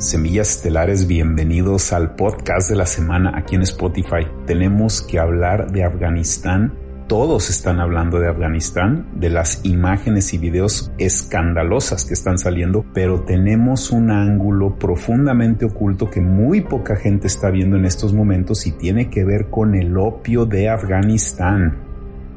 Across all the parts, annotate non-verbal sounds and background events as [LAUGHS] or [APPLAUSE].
Semillas Estelares, bienvenidos al podcast de la semana aquí en Spotify. Tenemos que hablar de Afganistán. Todos están hablando de Afganistán, de las imágenes y videos escandalosas que están saliendo, pero tenemos un ángulo profundamente oculto que muy poca gente está viendo en estos momentos y tiene que ver con el opio de Afganistán.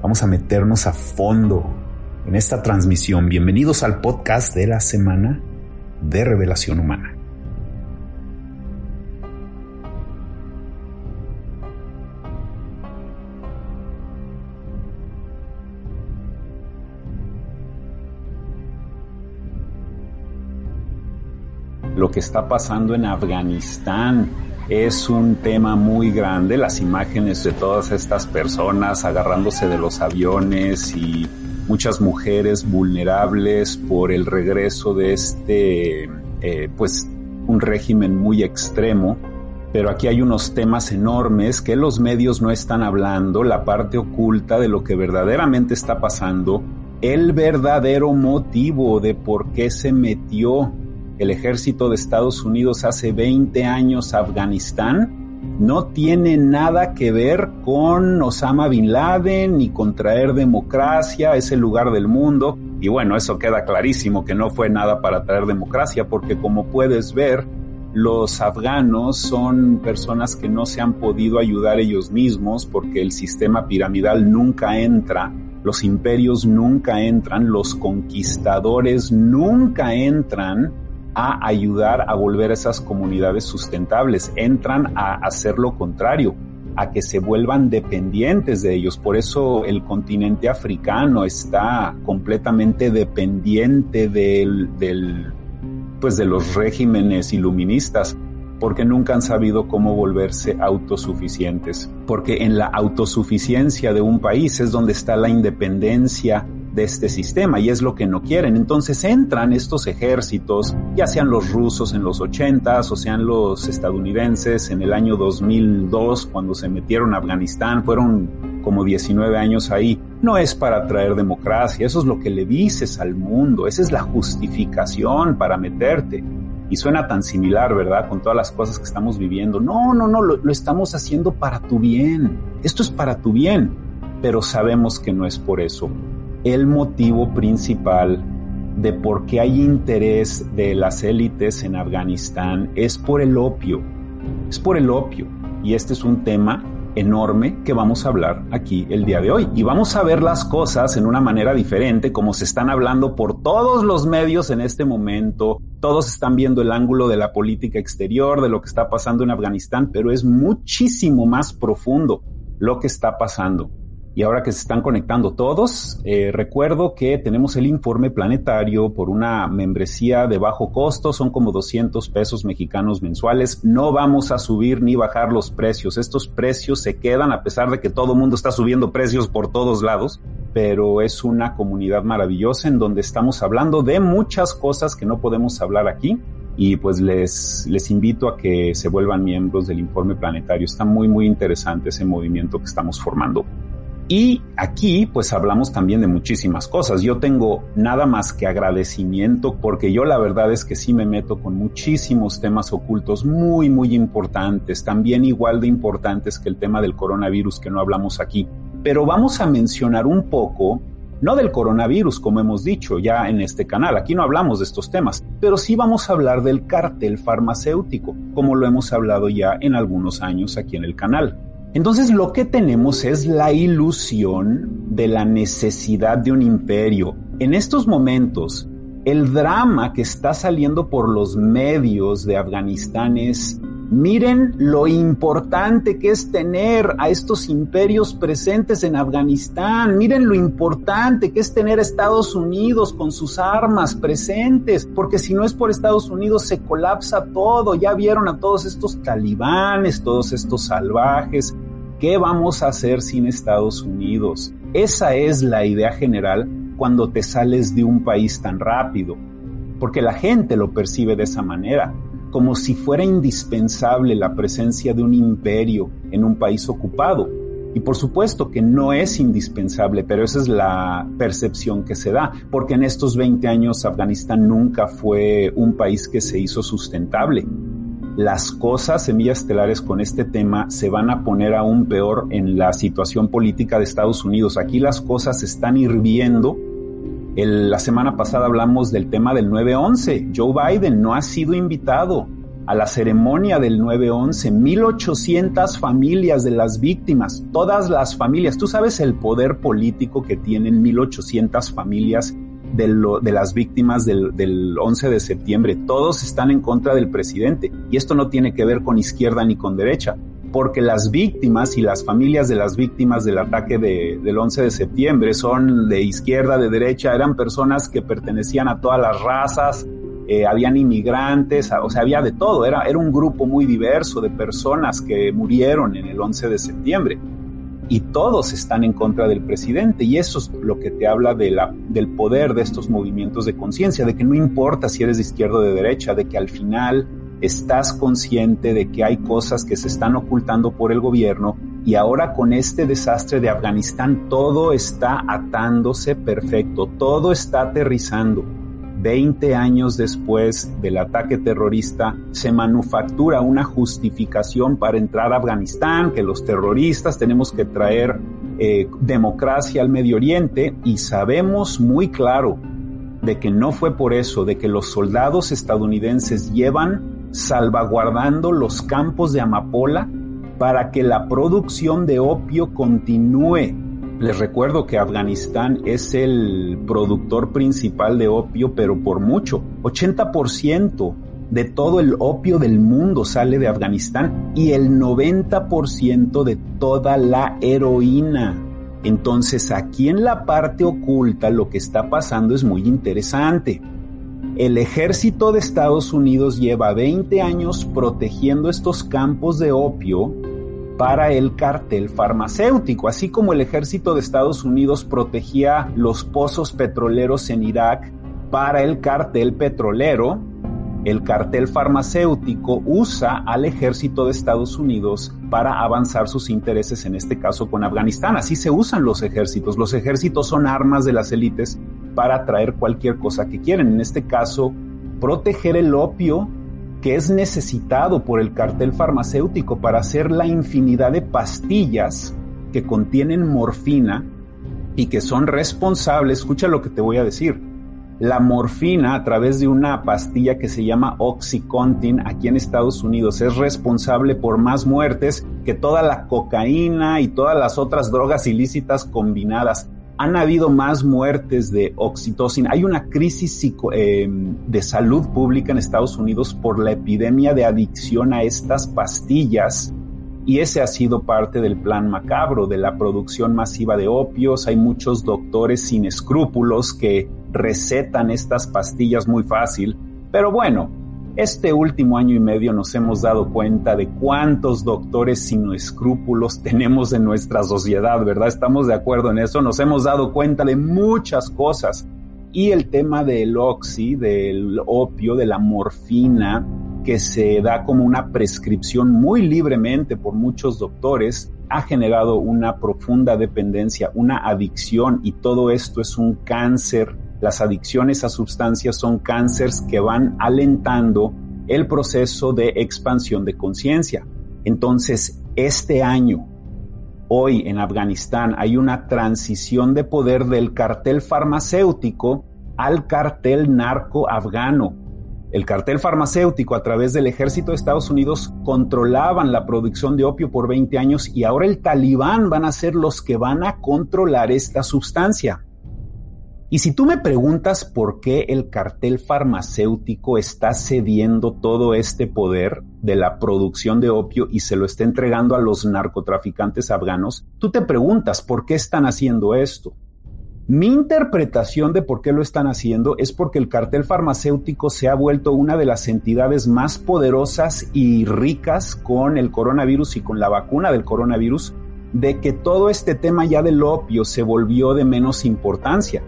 Vamos a meternos a fondo en esta transmisión. Bienvenidos al podcast de la semana de Revelación Humana. Lo que está pasando en Afganistán es un tema muy grande, las imágenes de todas estas personas agarrándose de los aviones y muchas mujeres vulnerables por el regreso de este, eh, pues, un régimen muy extremo. Pero aquí hay unos temas enormes que los medios no están hablando, la parte oculta de lo que verdaderamente está pasando, el verdadero motivo de por qué se metió el ejército de Estados Unidos hace 20 años a Afganistán no tiene nada que ver con Osama Bin Laden ni con traer democracia a ese lugar del mundo. Y bueno, eso queda clarísimo que no fue nada para traer democracia porque como puedes ver, los afganos son personas que no se han podido ayudar ellos mismos porque el sistema piramidal nunca entra, los imperios nunca entran, los conquistadores nunca entran a ayudar a volver a esas comunidades sustentables, entran a hacer lo contrario, a que se vuelvan dependientes de ellos. Por eso el continente africano está completamente dependiente del, pues de los regímenes iluministas porque nunca han sabido cómo volverse autosuficientes. Porque en la autosuficiencia de un país es donde está la independencia de este sistema y es lo que no quieren. Entonces entran estos ejércitos, ya sean los rusos en los 80 o sean los estadounidenses en el año 2002 cuando se metieron a Afganistán, fueron como 19 años ahí. No es para traer democracia, eso es lo que le dices al mundo, esa es la justificación para meterte. Y suena tan similar, ¿verdad? Con todas las cosas que estamos viviendo. No, no, no, lo, lo estamos haciendo para tu bien. Esto es para tu bien, pero sabemos que no es por eso el motivo principal de por qué hay interés de las élites en Afganistán es por el opio. Es por el opio. Y este es un tema enorme que vamos a hablar aquí el día de hoy. Y vamos a ver las cosas en una manera diferente, como se están hablando por todos los medios en este momento. Todos están viendo el ángulo de la política exterior, de lo que está pasando en Afganistán, pero es muchísimo más profundo lo que está pasando y ahora que se están conectando todos, eh, recuerdo que tenemos el informe planetario por una membresía de bajo costo, son como 200 pesos mexicanos mensuales. No vamos a subir ni bajar los precios. Estos precios se quedan a pesar de que todo el mundo está subiendo precios por todos lados, pero es una comunidad maravillosa en donde estamos hablando de muchas cosas que no podemos hablar aquí y pues les, les invito a que se vuelvan miembros del informe planetario. Está muy, muy interesante ese movimiento que estamos formando. Y aquí pues hablamos también de muchísimas cosas. Yo tengo nada más que agradecimiento porque yo la verdad es que sí me meto con muchísimos temas ocultos muy muy importantes, también igual de importantes que el tema del coronavirus que no hablamos aquí. Pero vamos a mencionar un poco no del coronavirus, como hemos dicho ya en este canal, aquí no hablamos de estos temas, pero sí vamos a hablar del cartel farmacéutico, como lo hemos hablado ya en algunos años aquí en el canal. Entonces lo que tenemos es la ilusión de la necesidad de un imperio. En estos momentos, el drama que está saliendo por los medios de Afganistán es Miren lo importante que es tener a estos imperios presentes en Afganistán. Miren lo importante que es tener a Estados Unidos con sus armas presentes, porque si no es por Estados Unidos se colapsa todo. Ya vieron a todos estos talibanes, todos estos salvajes. ¿Qué vamos a hacer sin Estados Unidos? Esa es la idea general cuando te sales de un país tan rápido, porque la gente lo percibe de esa manera como si fuera indispensable la presencia de un imperio en un país ocupado. Y por supuesto que no es indispensable, pero esa es la percepción que se da, porque en estos 20 años Afganistán nunca fue un país que se hizo sustentable. Las cosas, semillas estelares con este tema, se van a poner aún peor en la situación política de Estados Unidos. Aquí las cosas están hirviendo la semana pasada hablamos del tema del 9-11. Joe Biden no ha sido invitado a la ceremonia del 9-11. 1.800 familias de las víctimas, todas las familias. Tú sabes el poder político que tienen 1.800 familias de, las víctimas del, del 11 de septiembre. Todos están en contra del presidente. Y esto no tiene que ver con izquierda ni con derecha porque las víctimas y las familias de las víctimas del ataque del 11 de septiembre son de izquierda, de derecha, eran personas que pertenecían a todas las razas, eh, habían inmigrantes, o sea, había de todo, era, era un grupo muy diverso de personas que murieron en el 11 de septiembre. Y todos están en contra del presidente, y eso es lo que te habla de la, del poder de estos movimientos de conciencia, de que no importa si eres de izquierda o de derecha, de que al final estás consciente de que hay cosas que se están ocultando por el gobierno y ahora con este desastre de Afganistán todo está atándose perfecto, todo está aterrizando. Veinte años después del ataque terrorista se manufactura una justificación para entrar a Afganistán, que los terroristas tenemos que traer eh, democracia al Medio Oriente y sabemos muy claro de que no fue por eso, de que los soldados estadounidenses llevan salvaguardando los campos de amapola para que la producción de opio continúe. Les recuerdo que Afganistán es el productor principal de opio, pero por mucho. 80% de todo el opio del mundo sale de Afganistán y el 90% de toda la heroína. Entonces aquí en la parte oculta lo que está pasando es muy interesante. El ejército de Estados Unidos lleva 20 años protegiendo estos campos de opio para el cartel farmacéutico, así como el ejército de Estados Unidos protegía los pozos petroleros en Irak para el cartel petrolero, el cartel farmacéutico usa al ejército de Estados Unidos para avanzar sus intereses, en este caso con Afganistán. Así se usan los ejércitos. Los ejércitos son armas de las élites para traer cualquier cosa que quieren. En este caso, proteger el opio que es necesitado por el cartel farmacéutico para hacer la infinidad de pastillas que contienen morfina y que son responsables, escucha lo que te voy a decir, la morfina a través de una pastilla que se llama Oxycontin aquí en Estados Unidos es responsable por más muertes que toda la cocaína y todas las otras drogas ilícitas combinadas han habido más muertes de oxitocina. Hay una crisis eh, de salud pública en Estados Unidos por la epidemia de adicción a estas pastillas y ese ha sido parte del plan macabro de la producción masiva de opios. Hay muchos doctores sin escrúpulos que recetan estas pastillas muy fácil, pero bueno, este último año y medio nos hemos dado cuenta de cuántos doctores sin escrúpulos [LAUGHS] tenemos en nuestra sociedad, ¿verdad? Estamos de acuerdo en eso, nos hemos dado cuenta de muchas cosas. Y el tema del oxi, del opio, de la morfina, que se da como una prescripción muy libremente por muchos doctores, ha generado una profunda dependencia, una adicción y todo esto es un cáncer las adicciones a sustancias son cánceres que van alentando el proceso de expansión de conciencia. Entonces, este año, hoy en Afganistán, hay una transición de poder del cartel farmacéutico al cartel narco afgano. El cartel farmacéutico a través del ejército de Estados Unidos controlaban la producción de opio por 20 años y ahora el talibán van a ser los que van a controlar esta sustancia. Y si tú me preguntas por qué el cartel farmacéutico está cediendo todo este poder de la producción de opio y se lo está entregando a los narcotraficantes afganos, tú te preguntas por qué están haciendo esto. Mi interpretación de por qué lo están haciendo es porque el cartel farmacéutico se ha vuelto una de las entidades más poderosas y ricas con el coronavirus y con la vacuna del coronavirus, de que todo este tema ya del opio se volvió de menos importancia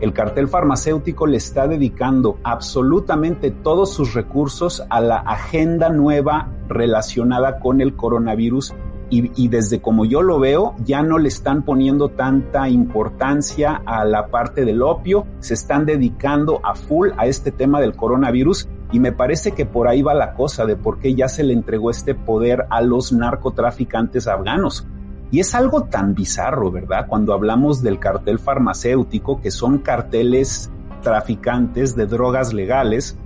el cartel farmacéutico le está dedicando absolutamente todos sus recursos a la agenda nueva relacionada con el coronavirus y, desde como yo lo veo, ya no le están poniendo tanta importancia a la parte del opio, se están dedicando a full a este tema del coronavirus y me parece que por ahí va la cosa de por qué ya se le entregó este poder a los narcotraficantes afganos. Y es algo tan bizarro, ¿verdad? Cuando hablamos del cartel farmacéutico, que son carteles traficantes de drogas legales,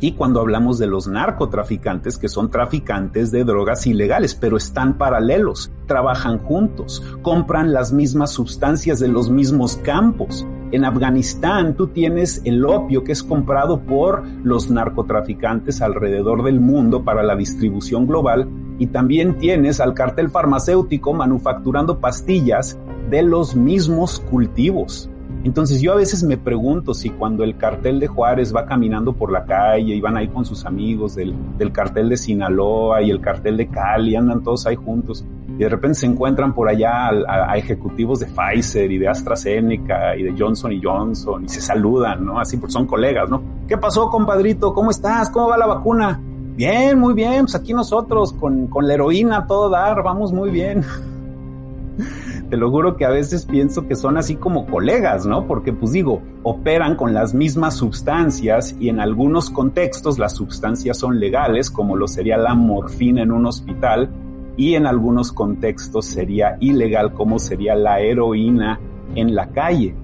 y cuando hablamos de los narcotraficantes, que son traficantes de drogas ilegales, pero están paralelos, trabajan juntos, compran las mismas sustancias de los mismos campos. En Afganistán tú tienes el opio que es comprado por los narcotraficantes alrededor del mundo para la distribución global y también tienes al cartel farmacéutico manufacturando pastillas de los mismos cultivos. Entonces yo a veces me pregunto si cuando el cartel de Juárez va caminando por la calle y van ahí con sus amigos del, cartel de Sinaloa y el cartel de Cali, andan todos ahí juntos y de repente se encuentran por allá a, ejecutivos de Pfizer y de AstraZeneca y de Johnson y Johnson y se saludan, ¿no? Así porque son colegas, ¿no? ¿Qué pasó, compadrito? ¿Cómo estás? ¿Cómo va la vacuna? Bien, muy bien, pues aquí nosotros con, con la heroína todo dar, vamos muy bien. [LAUGHS] Te lo juro que a veces pienso que son así como colegas, ¿no? Porque pues digo, operan con las mismas sustancias y en algunos contextos las sustancias son legales, como lo sería la morfina en un hospital, y en algunos contextos sería ilegal, como sería la heroína en la calle.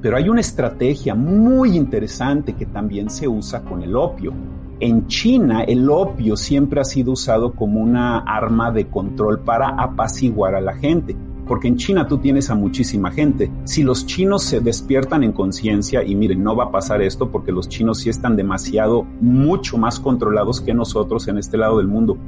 Pero hay una estrategia muy interesante que también se usa con el opio en China el opio siempre ha sido usado como una arma de control para apaciguar a la gente. Porque en China tú tienes a muchísima gente. Si los chinos se despiertan en conciencia, y miren, no va a pasar esto porque los chinos sí están demasiado, mucho más controlados que nosotros en este lado del mundo.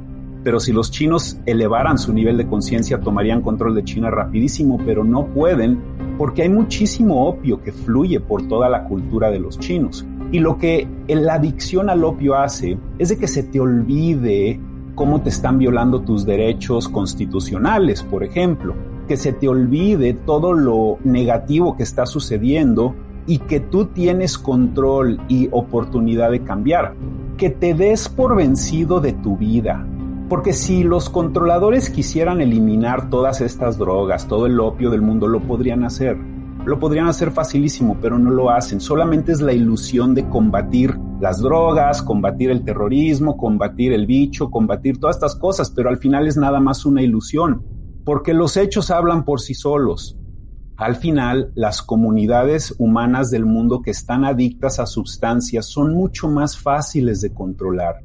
Pero si los chinos elevaran su nivel de conciencia, tomarían control de China rapidísimo, pero no pueden porque hay muchísimo opio que fluye por toda la cultura de los chinos. Y lo que la adicción al opio hace es de que se te olvide cómo te están violando tus derechos constitucionales, por ejemplo, que se te olvide todo lo negativo que está sucediendo y que tú tienes control y oportunidad de cambiar, que te des por vencido de tu vida. Porque si los controladores quisieran eliminar todas estas drogas, todo el opio del mundo, lo podrían hacer lo podrían hacer facilísimo, pero no lo hacen. Solamente es la ilusión de combatir las drogas, combatir el terrorismo, combatir el bicho, combatir todas estas cosas, pero al final es nada más una ilusión, porque los hechos hablan por sí solos. Al final, las comunidades humanas del mundo que están adictas a sustancias son mucho más fáciles de controlar.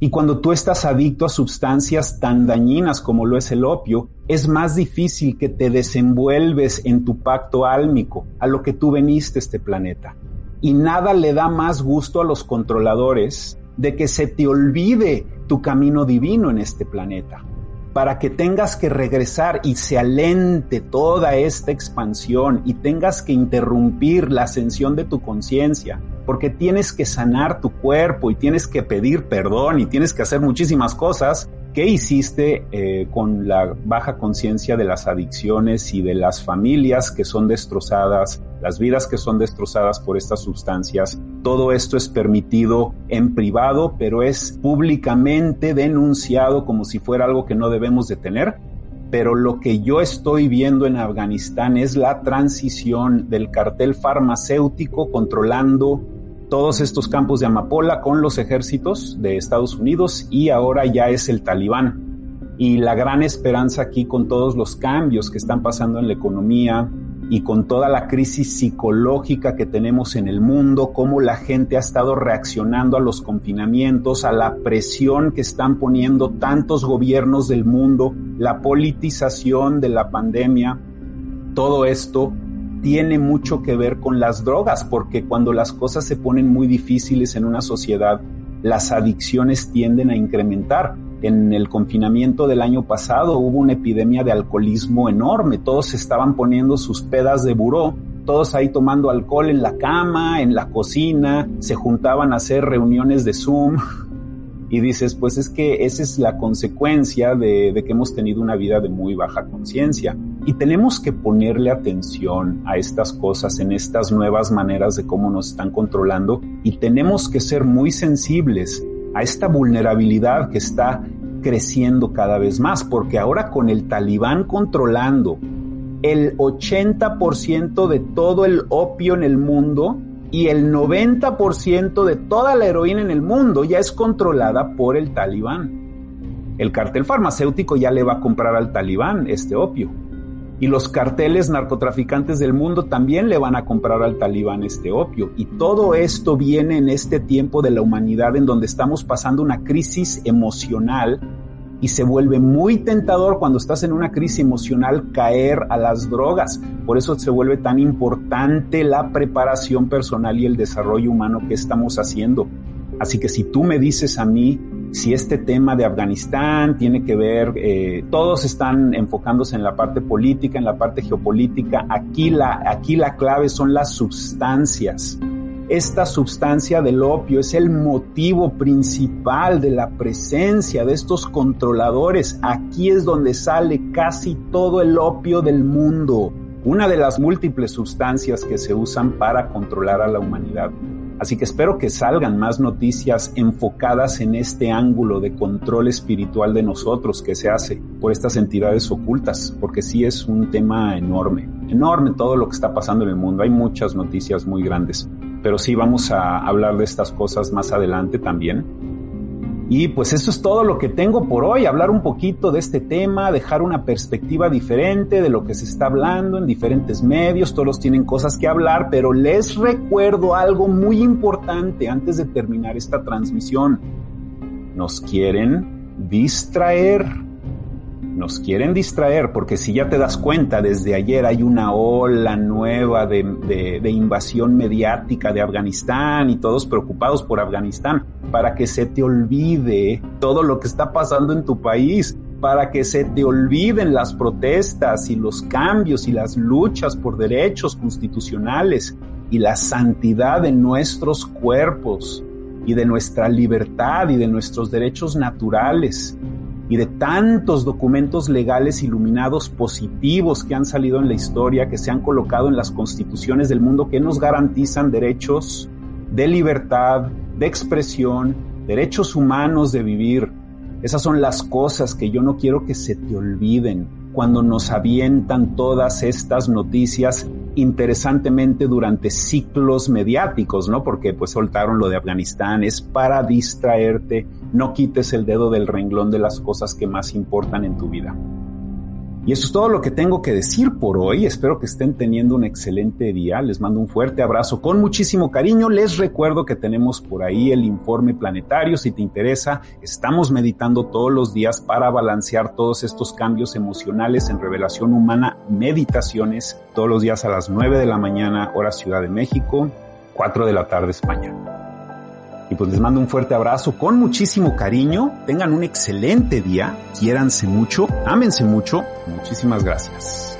Y cuando tú estás adicto a sustancias tan dañinas como lo es el opio, es más difícil que te desenvuelves en tu pacto álmico, a lo que tú veniste a este planeta. Y nada le da más gusto a los controladores de que se te olvide tu camino divino en este planeta, para que tengas que regresar y se alente toda esta expansión y tengas que interrumpir la ascensión de tu conciencia porque tienes que sanar tu cuerpo y tienes que pedir perdón y tienes que hacer muchísimas cosas que hiciste eh, con la baja conciencia de las adicciones y de las familias que son destrozadas, las vidas que son destrozadas por estas sustancias. Todo esto es permitido en privado, pero es públicamente denunciado como si fuera algo que no debemos de tener pero lo que yo estoy viendo en Afganistán es la transición del cartel farmacéutico controlando todos estos campos de amapola con los ejércitos de Estados Unidos y ahora ya es el talibán. Y la gran esperanza aquí con todos los cambios que están pasando en la economía y con toda la crisis psicológica que tenemos en el mundo, cómo la gente ha estado reaccionando a los confinamientos, a la presión que están poniendo tantos gobiernos del mundo, la politización de la pandemia, todo esto tiene mucho que ver con las drogas, porque cuando las cosas se ponen muy difíciles en una sociedad, las adicciones tienden a incrementar. En el confinamiento del año pasado hubo una epidemia de alcoholismo enorme, todos estaban poniendo sus pedas de buró, todos ahí tomando alcohol en la cama, en la cocina, se juntaban a hacer reuniones de Zoom, [LAUGHS] y dices, pues es que esa es la consecuencia de, de que hemos tenido una vida de muy baja conciencia. Y tenemos que ponerle atención a estas cosas, en estas nuevas maneras de cómo nos están controlando y tenemos que ser muy sensibles a esta vulnerabilidad que está creciendo cada vez más, porque ahora con el talibán controlando el 80% de todo el opio en el mundo, y el 90% de toda la heroína en el mundo ya es controlada por el talibán. El cartel farmacéutico ya le va a comprar al talibán este opio. Y los carteles narcotraficantes del mundo también le van a comprar al talibán este opio. Y todo esto viene en este tiempo de la humanidad en donde estamos pasando una crisis emocional y se vuelve muy tentador cuando estás en una crisis emocional caer a las drogas. Por eso se vuelve tan importante la preparación personal y el desarrollo humano que estamos haciendo. Así que si tú me dices a mí si este tema de Afganistán tiene que ver, eh, todos están enfocándose en la parte política, en la parte geopolítica, aquí la, aquí la clave son las sustancias esta sustancia del opio es el motivo principal de la presencia de estos controladores. Aquí es donde sale casi todo el opio del mundo, una de las múltiples sustancias que se usan para controlar a la humanidad. Así que espero que salgan más noticias enfocadas en este ángulo de control espiritual de nosotros que se hace por estas entidades ocultas, porque sí es un tema enorme, enorme todo lo que está pasando en el mundo. Hay muchas noticias muy grandes pero sí vamos a hablar de estas cosas más adelante también. Y pues eso es todo lo que tengo por hoy, hablar un poquito de este tema, dejar una perspectiva diferente de lo que se está hablando en diferentes medios, todos tienen cosas que hablar, pero les recuerdo algo muy importante antes de terminar esta transmisión. Nos quieren distraer nos quieren distraer porque si ya te das cuenta, desde ayer hay una ola nueva de, invasión mediática de Afganistán y todos preocupados por Afganistán, para que se te olvide todo lo que está pasando en tu país, para que se te olviden las protestas y los cambios y las luchas por derechos constitucionales y la santidad de nuestros cuerpos y de nuestra libertad y de nuestros derechos naturales y de tantos documentos legales iluminados positivos que han salido en la historia, que se han colocado en las constituciones del mundo, que nos garantizan derechos de libertad, de expresión, derechos humanos de vivir. Esas son las cosas que yo no quiero que se te olviden cuando nos avientan todas estas noticias interesantemente durante ciclos mediáticos, ¿no? Porque pues soltaron lo de Afganistán, es para distraerte, no quites el dedo del renglón de las cosas que más importan en tu vida. Y eso es todo lo que tengo que decir por hoy. Espero que estén teniendo un excelente día. Les mando un fuerte abrazo con muchísimo cariño. Les recuerdo que tenemos por ahí el informe planetario. Si te interesa, estamos meditando todos los días para balancear todos estos cambios emocionales en revelación humana. Meditaciones todos los días a las 9 de la mañana, hora Ciudad de México, 4 de la tarde España. Y pues les mando un fuerte abrazo con muchísimo cariño. Tengan un excelente día. Quiéranse mucho, ámense mucho. Muchísimas gracias.